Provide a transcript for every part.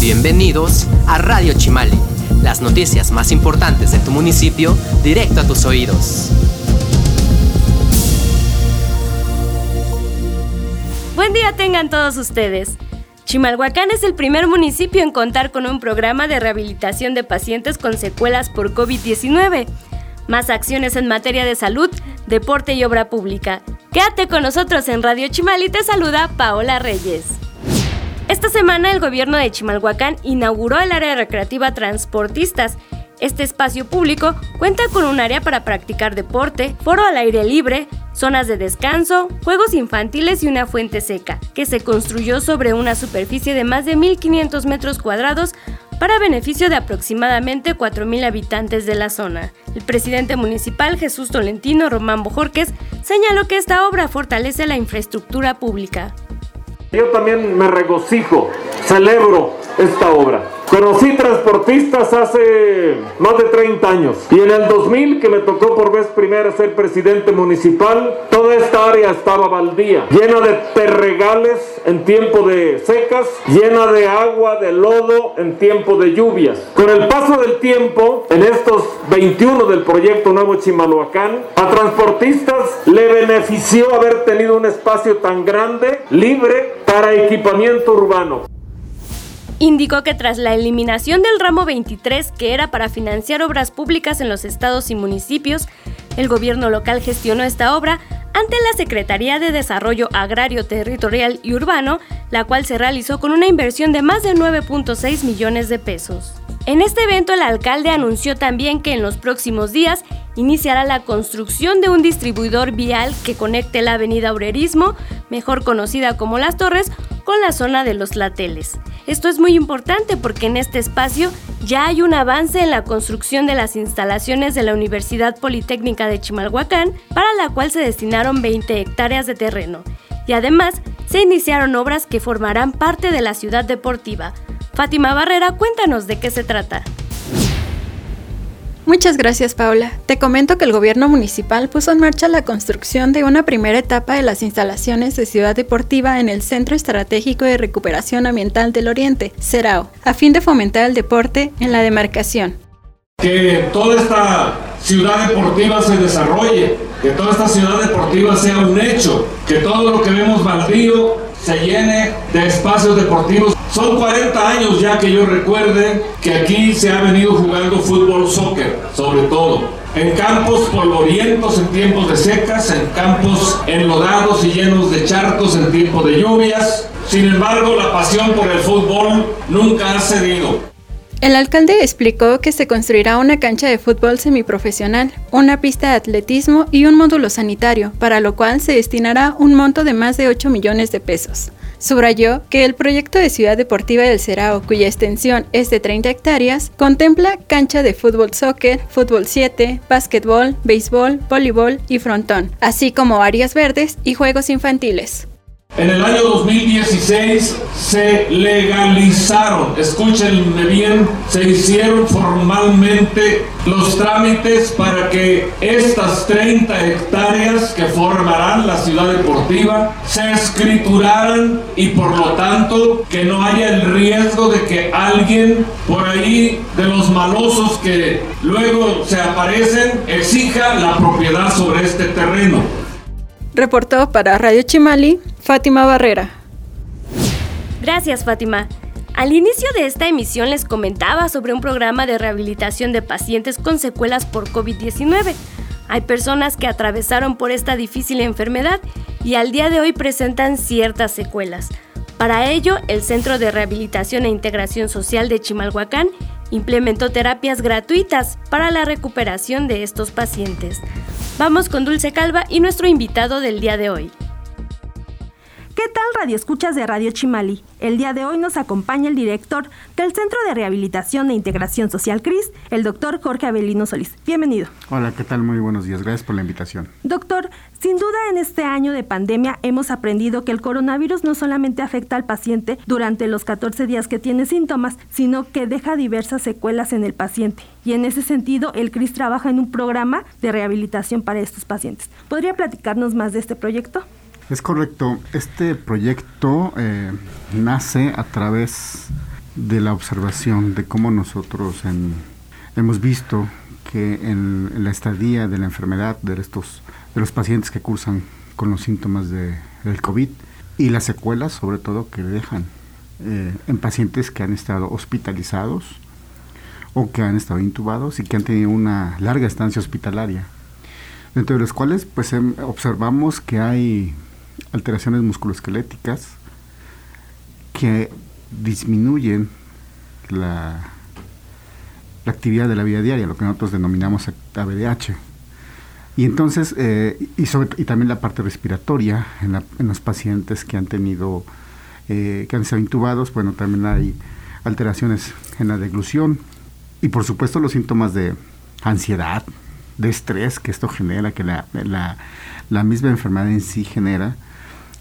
Bienvenidos a Radio Chimali, las noticias más importantes de tu municipio directo a tus oídos. Buen día tengan todos ustedes. Chimalhuacán es el primer municipio en contar con un programa de rehabilitación de pacientes con secuelas por COVID-19. Más acciones en materia de salud, deporte y obra pública. Quédate con nosotros en Radio Chimal y te saluda Paola Reyes. Esta semana el gobierno de Chimalhuacán inauguró el área recreativa Transportistas. Este espacio público cuenta con un área para practicar deporte, foro al aire libre, zonas de descanso, juegos infantiles y una fuente seca, que se construyó sobre una superficie de más de 1.500 metros cuadrados para beneficio de aproximadamente 4.000 habitantes de la zona. El presidente municipal Jesús Tolentino Román Bojorques señaló que esta obra fortalece la infraestructura pública. Yo también me regocijo, celebro esta obra. Conocí transportistas hace más de 30 años y en el 2000 que me tocó por vez primera ser presidente municipal, toda esta área estaba baldía, llena de terregales en tiempo de secas, llena de agua, de lodo en tiempo de lluvias. Con el paso del tiempo, en estos 21 del proyecto Nuevo Chimalhuacán, a transportistas le benefició haber tenido un espacio tan grande, libre, para equipamiento urbano indicó que tras la eliminación del ramo 23, que era para financiar obras públicas en los estados y municipios, el gobierno local gestionó esta obra ante la Secretaría de Desarrollo Agrario, Territorial y Urbano, la cual se realizó con una inversión de más de 9.6 millones de pesos. En este evento el alcalde anunció también que en los próximos días iniciará la construcción de un distribuidor vial que conecte la avenida Aurerismo, mejor conocida como Las Torres, con la zona de los lateles. Esto es muy importante porque en este espacio ya hay un avance en la construcción de las instalaciones de la Universidad Politécnica de Chimalhuacán, para la cual se destinaron 20 hectáreas de terreno. Y además, se iniciaron obras que formarán parte de la ciudad deportiva, Fátima Barrera, cuéntanos de qué se trata. Muchas gracias, Paula. Te comento que el gobierno municipal puso en marcha la construcción de una primera etapa de las instalaciones de Ciudad Deportiva en el Centro Estratégico de Recuperación Ambiental del Oriente, CERAO, a fin de fomentar el deporte en la demarcación. Que toda esta ciudad deportiva se desarrolle, que toda esta ciudad deportiva sea un hecho, que todo lo que vemos baldío se llene de espacios deportivos son 40 años ya que yo recuerde que aquí se ha venido jugando fútbol, soccer, sobre todo. En campos polvorientos en tiempos de secas, en campos enlodados y llenos de charcos en tiempos de lluvias. Sin embargo, la pasión por el fútbol nunca ha cedido. El alcalde explicó que se construirá una cancha de fútbol semiprofesional, una pista de atletismo y un módulo sanitario, para lo cual se destinará un monto de más de 8 millones de pesos. Subrayó que el proyecto de Ciudad Deportiva del Cerao, cuya extensión es de 30 hectáreas, contempla cancha de fútbol soccer, fútbol 7, básquetbol, béisbol, voleibol y frontón, así como áreas verdes y juegos infantiles. En el año 2016 se legalizaron, escúchenme bien, se hicieron formalmente los trámites para que estas 30 hectáreas que formarán la ciudad deportiva se escrituraran y por lo tanto que no haya el riesgo de que alguien por ahí de los malosos que luego se aparecen exija la propiedad sobre este terreno. Reportó para Radio Chimali, Fátima Barrera. Gracias, Fátima. Al inicio de esta emisión les comentaba sobre un programa de rehabilitación de pacientes con secuelas por COVID-19. Hay personas que atravesaron por esta difícil enfermedad y al día de hoy presentan ciertas secuelas. Para ello, el Centro de Rehabilitación e Integración Social de Chimalhuacán implementó terapias gratuitas para la recuperación de estos pacientes. Vamos con Dulce Calva y nuestro invitado del día de hoy. ¿Qué tal Radio Escuchas de Radio Chimali? El día de hoy nos acompaña el director del Centro de Rehabilitación e Integración Social CRIS, el doctor Jorge Avelino Solís. Bienvenido. Hola, ¿qué tal? Muy buenos días. Gracias por la invitación. Doctor, sin duda en este año de pandemia hemos aprendido que el coronavirus no solamente afecta al paciente durante los 14 días que tiene síntomas, sino que deja diversas secuelas en el paciente. Y en ese sentido, el CRIS trabaja en un programa de rehabilitación para estos pacientes. ¿Podría platicarnos más de este proyecto? Es correcto. Este proyecto eh, nace a través de la observación de cómo nosotros hemos visto que en, la estadía de la enfermedad de estos de los pacientes que cursan con los síntomas de, del COVID y las secuelas sobre todo que dejan eh, en pacientes que han estado hospitalizados o que han estado intubados y que han tenido una larga estancia hospitalaria dentro de los cuales pues em, observamos que hay alteraciones musculoesqueléticas que disminuyen la, la actividad de la vida diaria, lo que nosotros denominamos ABDH. Y entonces, eh, y, sobre, y también la parte respiratoria en, en los pacientes que han tenido, eh, que han sido intubados, bueno, también hay alteraciones en la deglución y por supuesto los síntomas de ansiedad, de estrés que esto genera, que la, la, la misma enfermedad en sí genera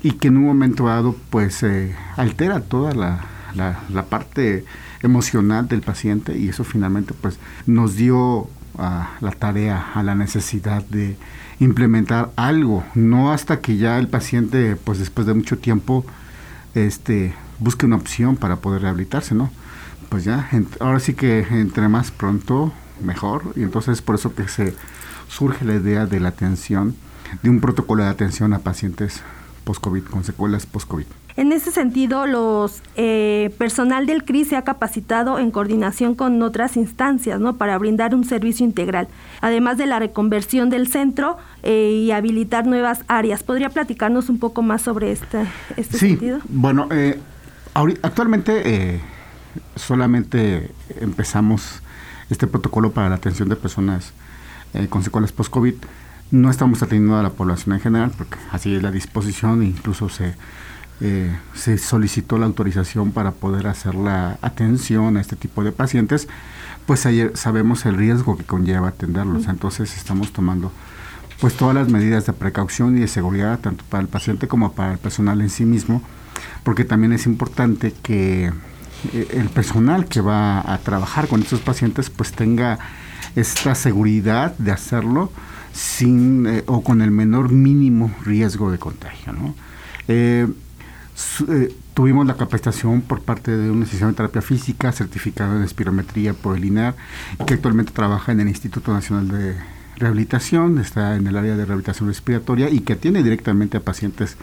y que en un momento dado pues eh, altera toda la, la, parte emocional del paciente y eso finalmente pues nos dio a la tarea, a la necesidad de implementar algo, no hasta que ya el paciente pues después de mucho tiempo este busque una opción para poder rehabilitarse, ¿no? Pues ya, ahora sí que entre más pronto mejor y entonces por eso que se surge la idea de la atención, de un protocolo de atención a pacientes post-COVID, con secuelas post-COVID. En ese sentido, los eh, personal del CRI se ha capacitado en coordinación con otras instancias, ¿no? Para brindar un servicio integral, además de la reconversión del centro eh, y habilitar nuevas áreas. ¿Podría platicarnos un poco más sobre este, este sí, sentido? Bueno, eh, actualmente solamente empezamos este protocolo para la atención de personas con secuelas post-COVID no estamos atendiendo a la población en general, porque así es la disposición, incluso se, eh, se solicitó la autorización para poder hacer la atención a este tipo de pacientes, pues ayer sabemos el riesgo que conlleva atenderlos, entonces estamos tomando pues todas las medidas de precaución y de seguridad, tanto para el paciente como para el personal en sí mismo, porque también es importante que eh, el personal que va a trabajar con estos pacientes pues tenga esta seguridad de hacerlo, sin eh, o con el menor mínimo riesgo de contagio. Eh, eh, tuvimos la capacitación por parte de una sesión de terapia física certificada en espirometría por el INAR, que actualmente trabaja en el Instituto Nacional de Rehabilitación, está en el área de rehabilitación respiratoria y que atiende directamente a pacientes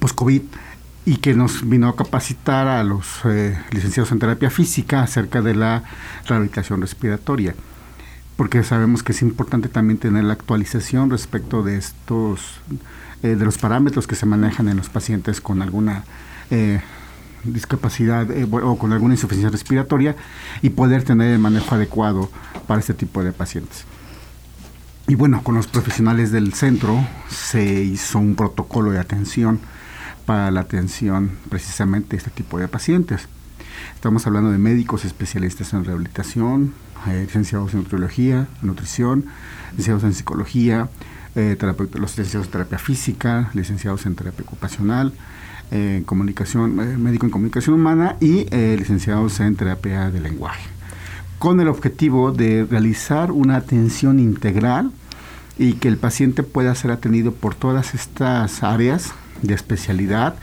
post-COVID y que nos vino a capacitar a los licenciados en terapia física acerca de la rehabilitación respiratoria porque sabemos que es importante también tener la actualización respecto de estos, eh, de los parámetros que se manejan en los pacientes con alguna eh, discapacidad eh, o con alguna insuficiencia respiratoria y poder tener el manejo adecuado para este tipo de pacientes. Y bueno, con los profesionales del centro se hizo un protocolo de atención para la atención precisamente de este tipo de pacientes. Estamos hablando de médicos especialistas en rehabilitación, eh, licenciados en nutriología, nutrición, licenciados en psicología, eh, los licenciados en terapia física, licenciados en terapia ocupacional, eh, comunicación, médico en comunicación humana y licenciados en terapia de lenguaje, con el objetivo de realizar una atención integral y que el paciente pueda ser atendido por todas estas áreas de especialidad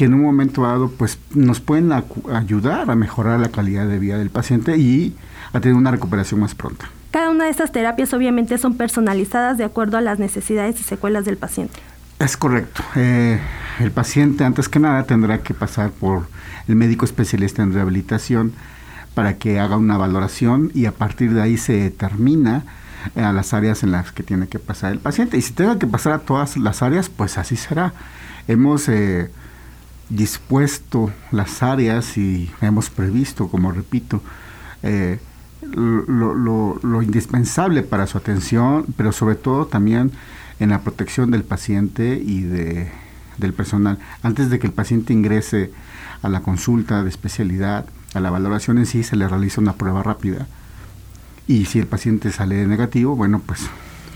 que en un momento dado pues nos pueden ayudar a mejorar la calidad de vida del paciente y a tener una recuperación más pronta. Cada una de estas terapias obviamente son personalizadas de acuerdo a las necesidades y secuelas del paciente. Es correcto. Eh, el paciente antes que nada tendrá que pasar por el médico especialista en rehabilitación para que haga una valoración y a partir de ahí se determina eh, a las áreas en las que tiene que pasar el paciente. Y si tenga que pasar a todas las áreas, pues así será. Hemos eh, dispuesto las áreas y hemos previsto, como repito, eh, lo, indispensable para su atención, pero sobre todo también en la protección del paciente y de, del personal. Antes de que el paciente ingrese a la consulta de especialidad, a la valoración en sí, se le realiza una prueba rápida. Y si el paciente sale negativo, bueno, pues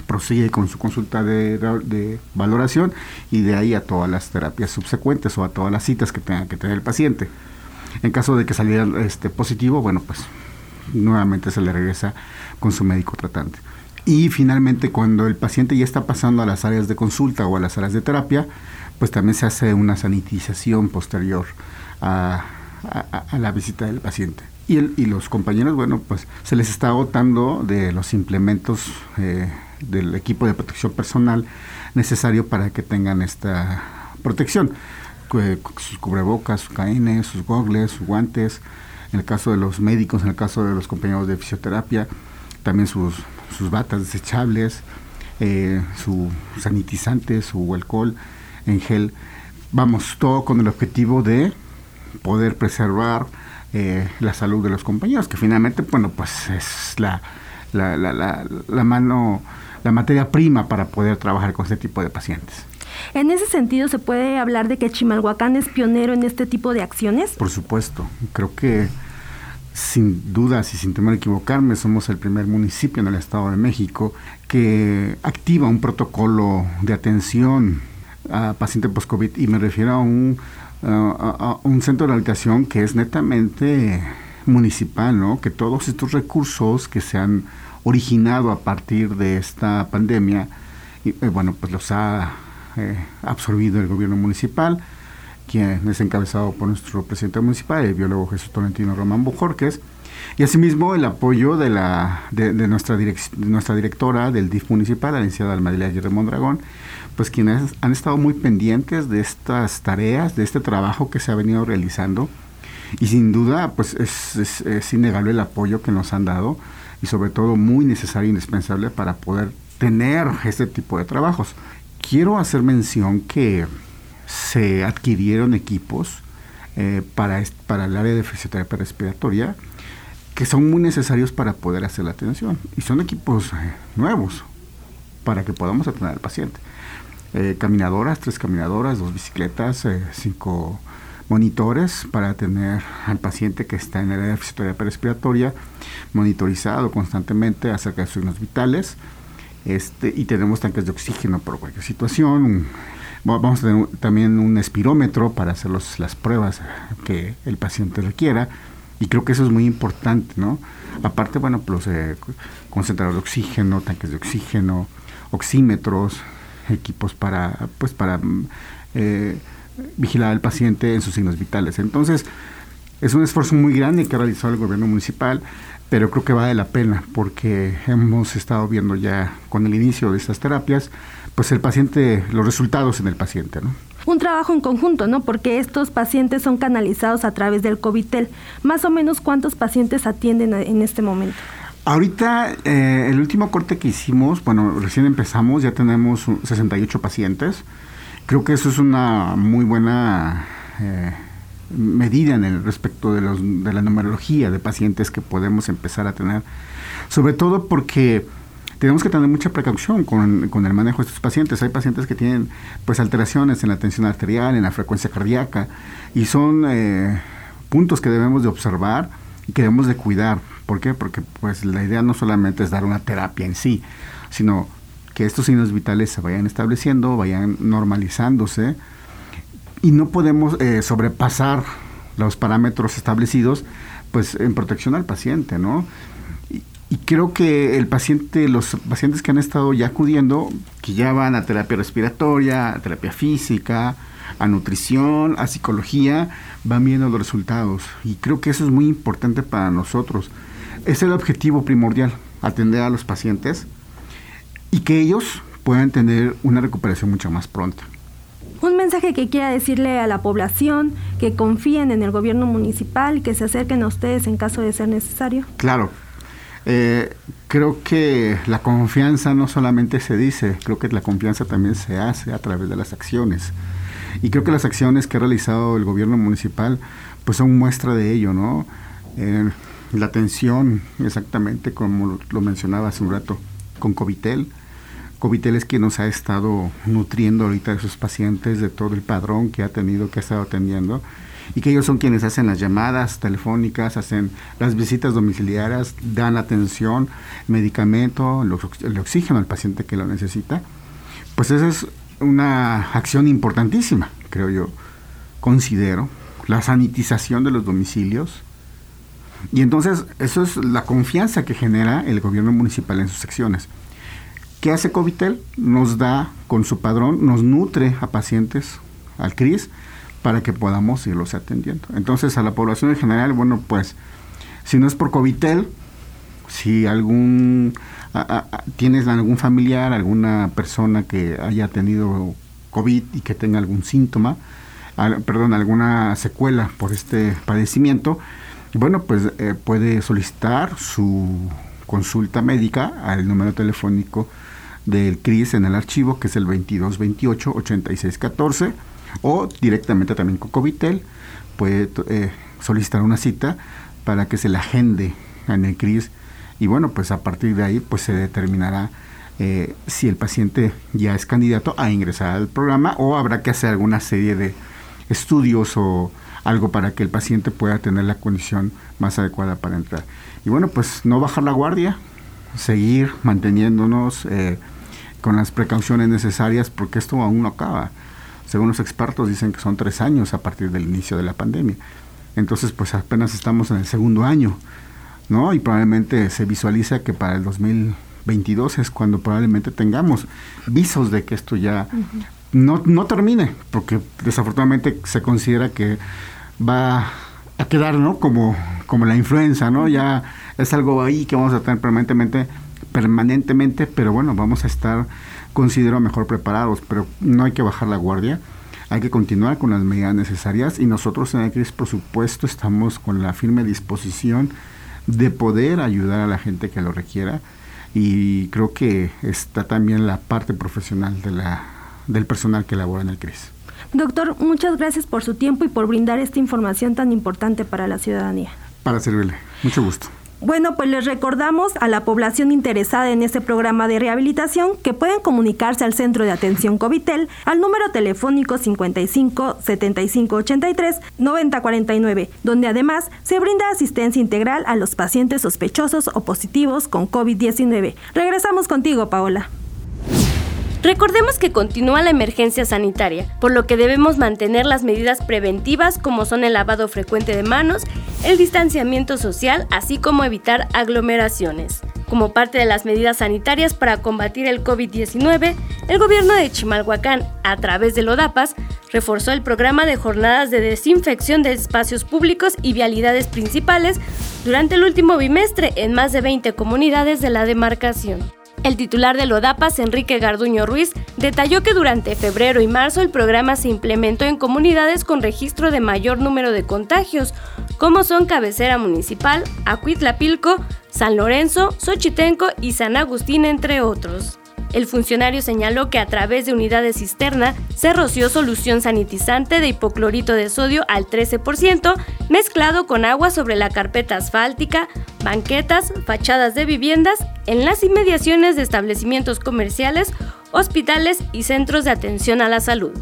prosigue con su consulta de, valoración y de ahí a todas las terapias subsecuentes o a todas las citas que tenga que tener el paciente. En caso de que saliera este positivo, bueno, pues nuevamente se le regresa con su médico tratante. Y finalmente, cuando el paciente ya está pasando a las áreas de consulta o a las áreas de terapia, pues también se hace una sanitización posterior a, la visita del paciente. Y, el, y, los compañeros, bueno, pues se les está agotando de los implementos eh, del equipo de protección personal necesario para que tengan esta protección. Sus cubrebocas, sus caínes, sus gogles, sus guantes, en el caso de los médicos, en el caso de los compañeros de fisioterapia, también sus, sus batas desechables, eh, su sanitizante, su alcohol en gel. Vamos, todo con el objetivo de poder preservar eh, la salud de los compañeros, que finalmente, bueno, pues es la, la, la, la, mano, la materia prima para poder trabajar con este tipo de pacientes. En ese sentido, ¿se puede hablar de que Chimalhuacán es pionero en este tipo de acciones? Por supuesto. Creo que sin dudas y sin temor a equivocarme, somos el primer municipio en el Estado de México que activa un protocolo de atención a pacientes post-COVID y me refiero a un, a, un centro de rehabilitación que es netamente municipal, ¿no? Que todos estos recursos que se han originado a partir de esta pandemia, y, eh, bueno, pues los ha eh, absorbido el gobierno municipal quien es encabezado por nuestro presidente municipal, el biólogo Jesús Tolentino Román Bujorques, y asimismo el apoyo de, la, de, nuestra, nuestra directora del DIF municipal, la licenciada Almadelia Aguirre Mondragón, pues quienes han estado muy pendientes de estas tareas, de este trabajo que se ha venido realizando, y sin duda pues es, es innegable el apoyo que nos han dado, y sobre todo muy necesario e indispensable para poder tener este tipo de trabajos. Quiero hacer mención que se adquirieron equipos eh, para, para el área de fisioterapia respiratoria que son muy necesarios para poder hacer la atención. Y son equipos eh, nuevos para que podamos atender al paciente. Eh, caminadoras, tres caminadoras, dos bicicletas, cinco monitores para atender al paciente que está en el área de fisioterapia respiratoria, monitorizado constantemente acerca de sus signos vitales. Este, y tenemos tanques de oxígeno por cualquier situación, Vamos a tener también un espirómetro para hacer las pruebas que el paciente requiera y creo que eso es muy importante, ¿no? Aparte, bueno, pues eh, concentradores de oxígeno, tanques de oxígeno, oxímetros, equipos para, pues para eh, vigilar al paciente en sus signos vitales. Entonces, es un esfuerzo muy grande que ha realizado el gobierno municipal, pero creo que vale la pena porque hemos estado viendo ya con el inicio de estas terapias pues el paciente, los resultados en el paciente, ¿no? Un trabajo en conjunto, ¿no? Porque estos pacientes son canalizados a través del COVITEL. Más o menos, ¿cuántos pacientes atienden en este momento? Ahorita, eh, el último corte que hicimos, bueno, recién empezamos, ya tenemos 68 pacientes. Creo que eso es una muy buena eh, medida en el respecto de, los, de la numerología de pacientes que podemos empezar a tener. Sobre todo porque tenemos que tener mucha precaución con, con, el manejo de estos pacientes. Hay pacientes que tienen pues alteraciones en la tensión arterial, en la frecuencia cardíaca, y son eh, puntos que debemos de observar y que debemos de cuidar. ¿Por qué? Porque pues la idea no solamente es dar una terapia en sí, sino que estos signos vitales se vayan estableciendo, vayan normalizándose, y no podemos eh, sobrepasar los parámetros establecidos pues en protección al paciente, ¿no? Y creo que el paciente, los pacientes que han estado ya acudiendo, que ya van a terapia respiratoria, a terapia física, a nutrición, a psicología, van viendo los resultados. Y creo que eso es muy importante para nosotros. Es el objetivo primordial, atender a los pacientes y que ellos puedan tener una recuperación mucho más pronta. Mensaje que quiera decirle a la población que confíen en el gobierno municipal que se acerquen a ustedes en caso de ser necesario. Claro, eh, creo que la confianza no solamente se dice, creo que la confianza también se hace a través de las acciones. Y creo que las acciones que ha realizado el gobierno municipal pues son muestra de ello, ¿no? Eh, la atención, exactamente como lo mencionaba hace un rato, con Covitel. Covitel es quien nos ha estado nutriendo ahorita de sus pacientes, de todo el padrón que ha tenido, que ha estado atendiendo y que ellos son quienes hacen las llamadas telefónicas, hacen las visitas domiciliarias, dan atención, medicamento, el oxígeno al paciente que lo necesita, pues esa es una acción importantísima, creo yo, considero, la sanitización de los domicilios. Y entonces eso es la confianza que genera el gobierno municipal en sus acciones. ¿Qué hace Covitel? Nos da con su padrón, nos nutre a pacientes al CRIS para que podamos irlos atendiendo. Entonces, a la población en general, bueno, pues, si no es por Covitel, si algún tienes algún familiar, alguna persona que haya tenido COVID y que tenga algún síntoma, perdón, alguna secuela por este padecimiento, bueno, pues eh, puede solicitar su consulta médica al número telefónico del CRIS en el archivo, que es el 2228-8614, o directamente también con Covitel, puede eh, solicitar una cita para que se la agende en el CRIS y bueno, pues a partir de ahí pues se determinará eh, si el paciente ya es candidato a ingresar al programa o habrá que hacer alguna serie de estudios o algo para que el paciente pueda tener la condición más adecuada para entrar. Y bueno, pues no bajar la guardia, seguir manteniéndonos eh, con las precauciones necesarias porque esto aún no acaba. Según los expertos dicen que son tres años a partir del inicio de la pandemia. Entonces pues apenas estamos en el segundo año, ¿no? Y probablemente se visualiza que para el 2022 es cuando probablemente tengamos visos de que esto ya no, no termine, porque desafortunadamente se considera que va a quedar, ¿no? Como, como la influenza, ¿no? Ya es algo ahí que vamos a tener permanentemente, permanentemente, pero bueno, vamos a estar, considero, mejor preparados, pero no hay que bajar la guardia, hay que continuar con las medidas necesarias y nosotros en el CRIS, por supuesto, estamos con la firme disposición de poder ayudar a la gente que lo requiera y creo que está también la parte profesional de la, del personal que labora en el CRIS. Doctor, muchas gracias por su tiempo y por brindar esta información tan importante para la ciudadanía. Para servirle. Mucho gusto. Bueno, pues les recordamos a la población interesada en este programa de rehabilitación que pueden comunicarse al Centro de Atención Covitel al número telefónico 55 75 83 90 49, donde además se brinda asistencia integral a los pacientes sospechosos o positivos con COVID-19. Regresamos contigo, Paola. Recordemos que continúa la emergencia sanitaria, por lo que debemos mantener las medidas preventivas como son el lavado frecuente de manos, el distanciamiento social, así como evitar aglomeraciones. Como parte de las medidas sanitarias para combatir el COVID-19, el gobierno de Chimalhuacán, a través de ODAPAS, reforzó el programa de jornadas de desinfección de espacios públicos y vialidades principales durante el último bimestre en más de 20 comunidades de la demarcación. El titular de Lodapas, Enrique Garduño Ruiz, detalló que durante febrero y marzo el programa se implementó en comunidades con registro de mayor número de contagios, como son Cabecera Municipal, Acuitlapilco, San Lorenzo, Xochitenco y San Agustín, entre otros. El funcionario señaló que a través de unidades cisterna se roció solución sanitizante de hipoclorito de sodio al 13%, mezclado con agua sobre la carpeta asfáltica, banquetas, fachadas de viviendas, en las inmediaciones de establecimientos comerciales, hospitales y centros de atención a la salud.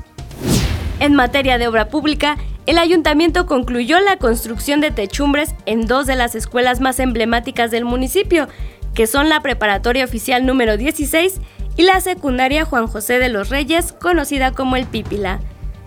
En materia de obra pública, el ayuntamiento concluyó la construcción de techumbres en dos de las escuelas más emblemáticas del municipio, que son la Preparatoria Oficial número 16 y la secundaria Juan José de los Reyes, conocida como el Pípila.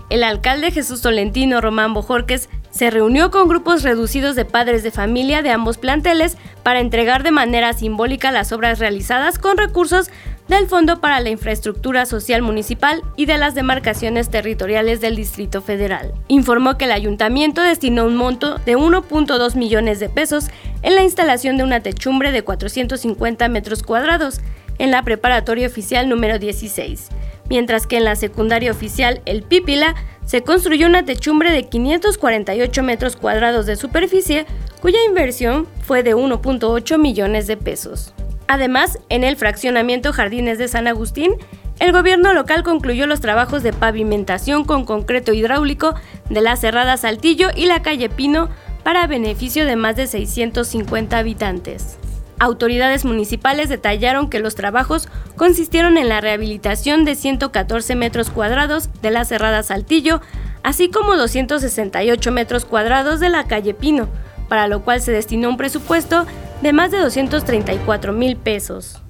El alcalde Jesús Tolentino Román Bojorques se reunió con grupos reducidos de padres de familia de ambos planteles para entregar de manera simbólica las obras realizadas con recursos del Fondo para la Infraestructura Social Municipal y de las demarcaciones territoriales del Distrito Federal. Informó que el ayuntamiento destinó un monto de 1.2 millones de pesos en la instalación de una techumbre de 450 metros cuadrados, en la preparatoria oficial número 16, mientras que en la secundaria oficial El Pípila se construyó una techumbre de 548 metros cuadrados de superficie, cuya inversión fue de 1.8 millones de pesos. Además, en el fraccionamiento Jardines de San Agustín, el gobierno local concluyó los trabajos de pavimentación con concreto hidráulico de la Cerrada Saltillo y la calle Pino para beneficio de más de 650 habitantes. Autoridades municipales detallaron que los trabajos consistieron en la rehabilitación de 114 metros cuadrados de la Cerrada Saltillo, así como 268 metros cuadrados de la calle Pino, para lo cual se destinó un presupuesto de más de 234 mil pesos.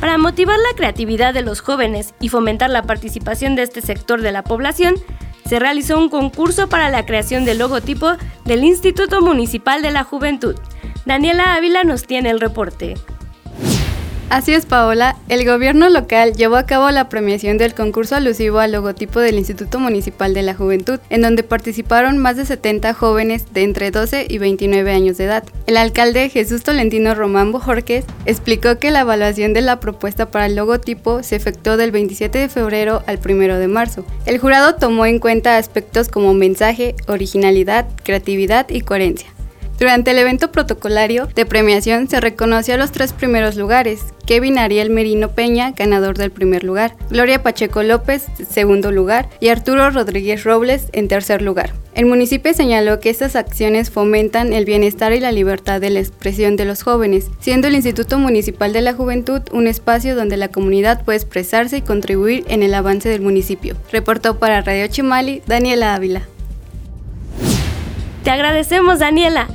Para motivar la creatividad de los jóvenes y fomentar la participación de este sector de la población, se realizó un concurso para la creación del logotipo del Instituto Municipal de la Juventud, Daniela Ávila nos tiene el reporte. Así es, Paola. El gobierno local llevó a cabo la premiación del concurso alusivo al logotipo del Instituto Municipal de la Juventud, en donde participaron más de 70 jóvenes de entre 12 y 29 años de edad. El alcalde Jesús Tolentino Román Bojorques explicó que la evaluación de la propuesta para el logotipo se efectuó del 27 de febrero al 1 de marzo. El jurado tomó en cuenta aspectos como mensaje, originalidad, creatividad y coherencia. Durante el evento protocolario de premiación se reconoció a los tres primeros lugares, Kevin Ariel Merino Peña, ganador del primer lugar, Gloria Pacheco López, segundo lugar, y Arturo Rodríguez Robles, en tercer lugar. El municipio señaló que estas acciones fomentan el bienestar y la libertad de la expresión de los jóvenes, siendo el Instituto Municipal de la Juventud un espacio donde la comunidad puede expresarse y contribuir en el avance del municipio. Reportó para Radio Chimali Daniela Ávila. Te agradecemos, Daniela.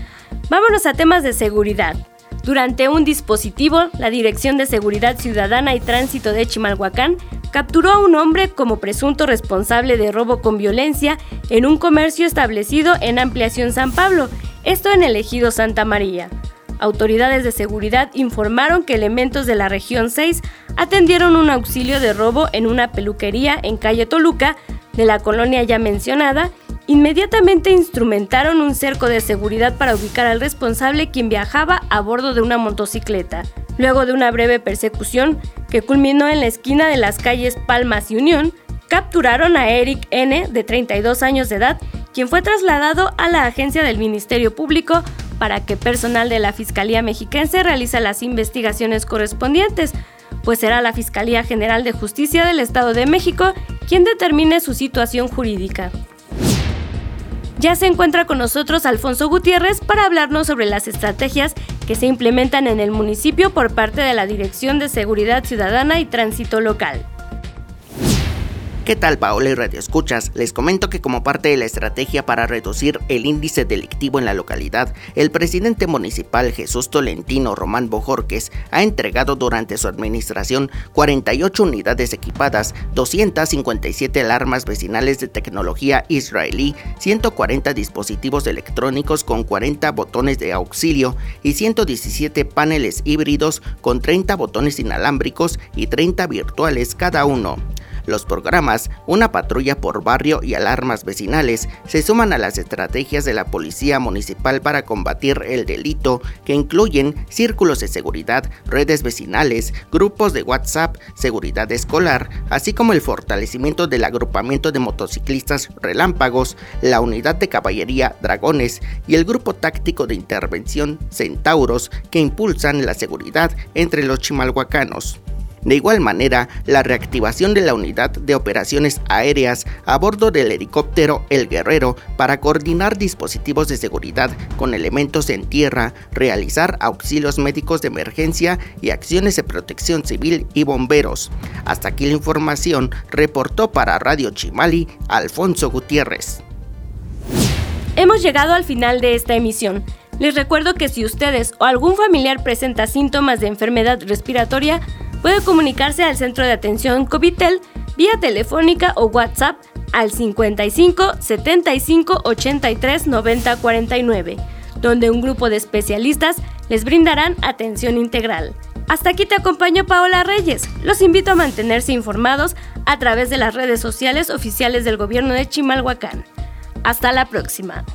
Vámonos a temas de seguridad. Durante un dispositivo, la Dirección de Seguridad Ciudadana y Tránsito de Chimalhuacán capturó a un hombre como presunto responsable de robo con violencia en un comercio establecido en Ampliación San Pablo, esto en el ejido Santa María. Autoridades de seguridad informaron que elementos de la región 6 atendieron un auxilio de robo en una peluquería en calle Toluca de la colonia ya mencionada Inmediatamente instrumentaron un cerco de seguridad para ubicar al responsable quien viajaba a bordo de una motocicleta. Luego de una breve persecución que culminó en la esquina de las calles Palmas y Unión, capturaron a Eric N., de 32 años de edad, quien fue trasladado a la agencia del Ministerio Público para que personal de la Fiscalía Mexiquense realice las investigaciones correspondientes, pues será la Fiscalía General de Justicia del Estado de México quien determine su situación jurídica. Ya se encuentra con nosotros Alfonso Gutiérrez para hablarnos sobre las estrategias que se implementan en el municipio por parte de la Dirección de Seguridad Ciudadana y Tránsito Local. ¿Qué tal Paola y Radio Escuchas? Les comento que como parte de la estrategia para reducir el índice delictivo en la localidad, el presidente municipal Jesús Tolentino Román Bojorques ha entregado durante su administración 48 unidades equipadas, 257 alarmas vecinales de tecnología israelí, 140 dispositivos electrónicos con 40 botones de auxilio y 117 paneles híbridos con 30 botones inalámbricos y 30 virtuales cada uno. Los programas Una patrulla por barrio y alarmas vecinales se suman a las estrategias de la Policía Municipal para combatir el delito que incluyen círculos de seguridad, redes vecinales, grupos de WhatsApp, seguridad escolar, así como el fortalecimiento del agrupamiento de motociclistas relámpagos, la unidad de caballería Dragones y el grupo táctico de intervención Centauros que impulsan la seguridad entre los chimalhuacanos. De igual manera, la reactivación de la unidad de operaciones aéreas a bordo del helicóptero El Guerrero para coordinar dispositivos de seguridad con elementos en tierra, realizar auxilios médicos de emergencia y acciones de protección civil y bomberos. Hasta aquí la información, reportó para Radio Chimali Alfonso Gutiérrez. Hemos llegado al final de esta emisión. Les recuerdo que si ustedes o algún familiar presenta síntomas de enfermedad respiratoria, puede comunicarse al centro de atención Covitel vía telefónica o WhatsApp al 55 75 83 90 49, donde un grupo de especialistas les brindarán atención integral. Hasta aquí te acompaño Paola Reyes. Los invito a mantenerse informados a través de las redes sociales oficiales del gobierno de Chimalhuacán. Hasta la próxima.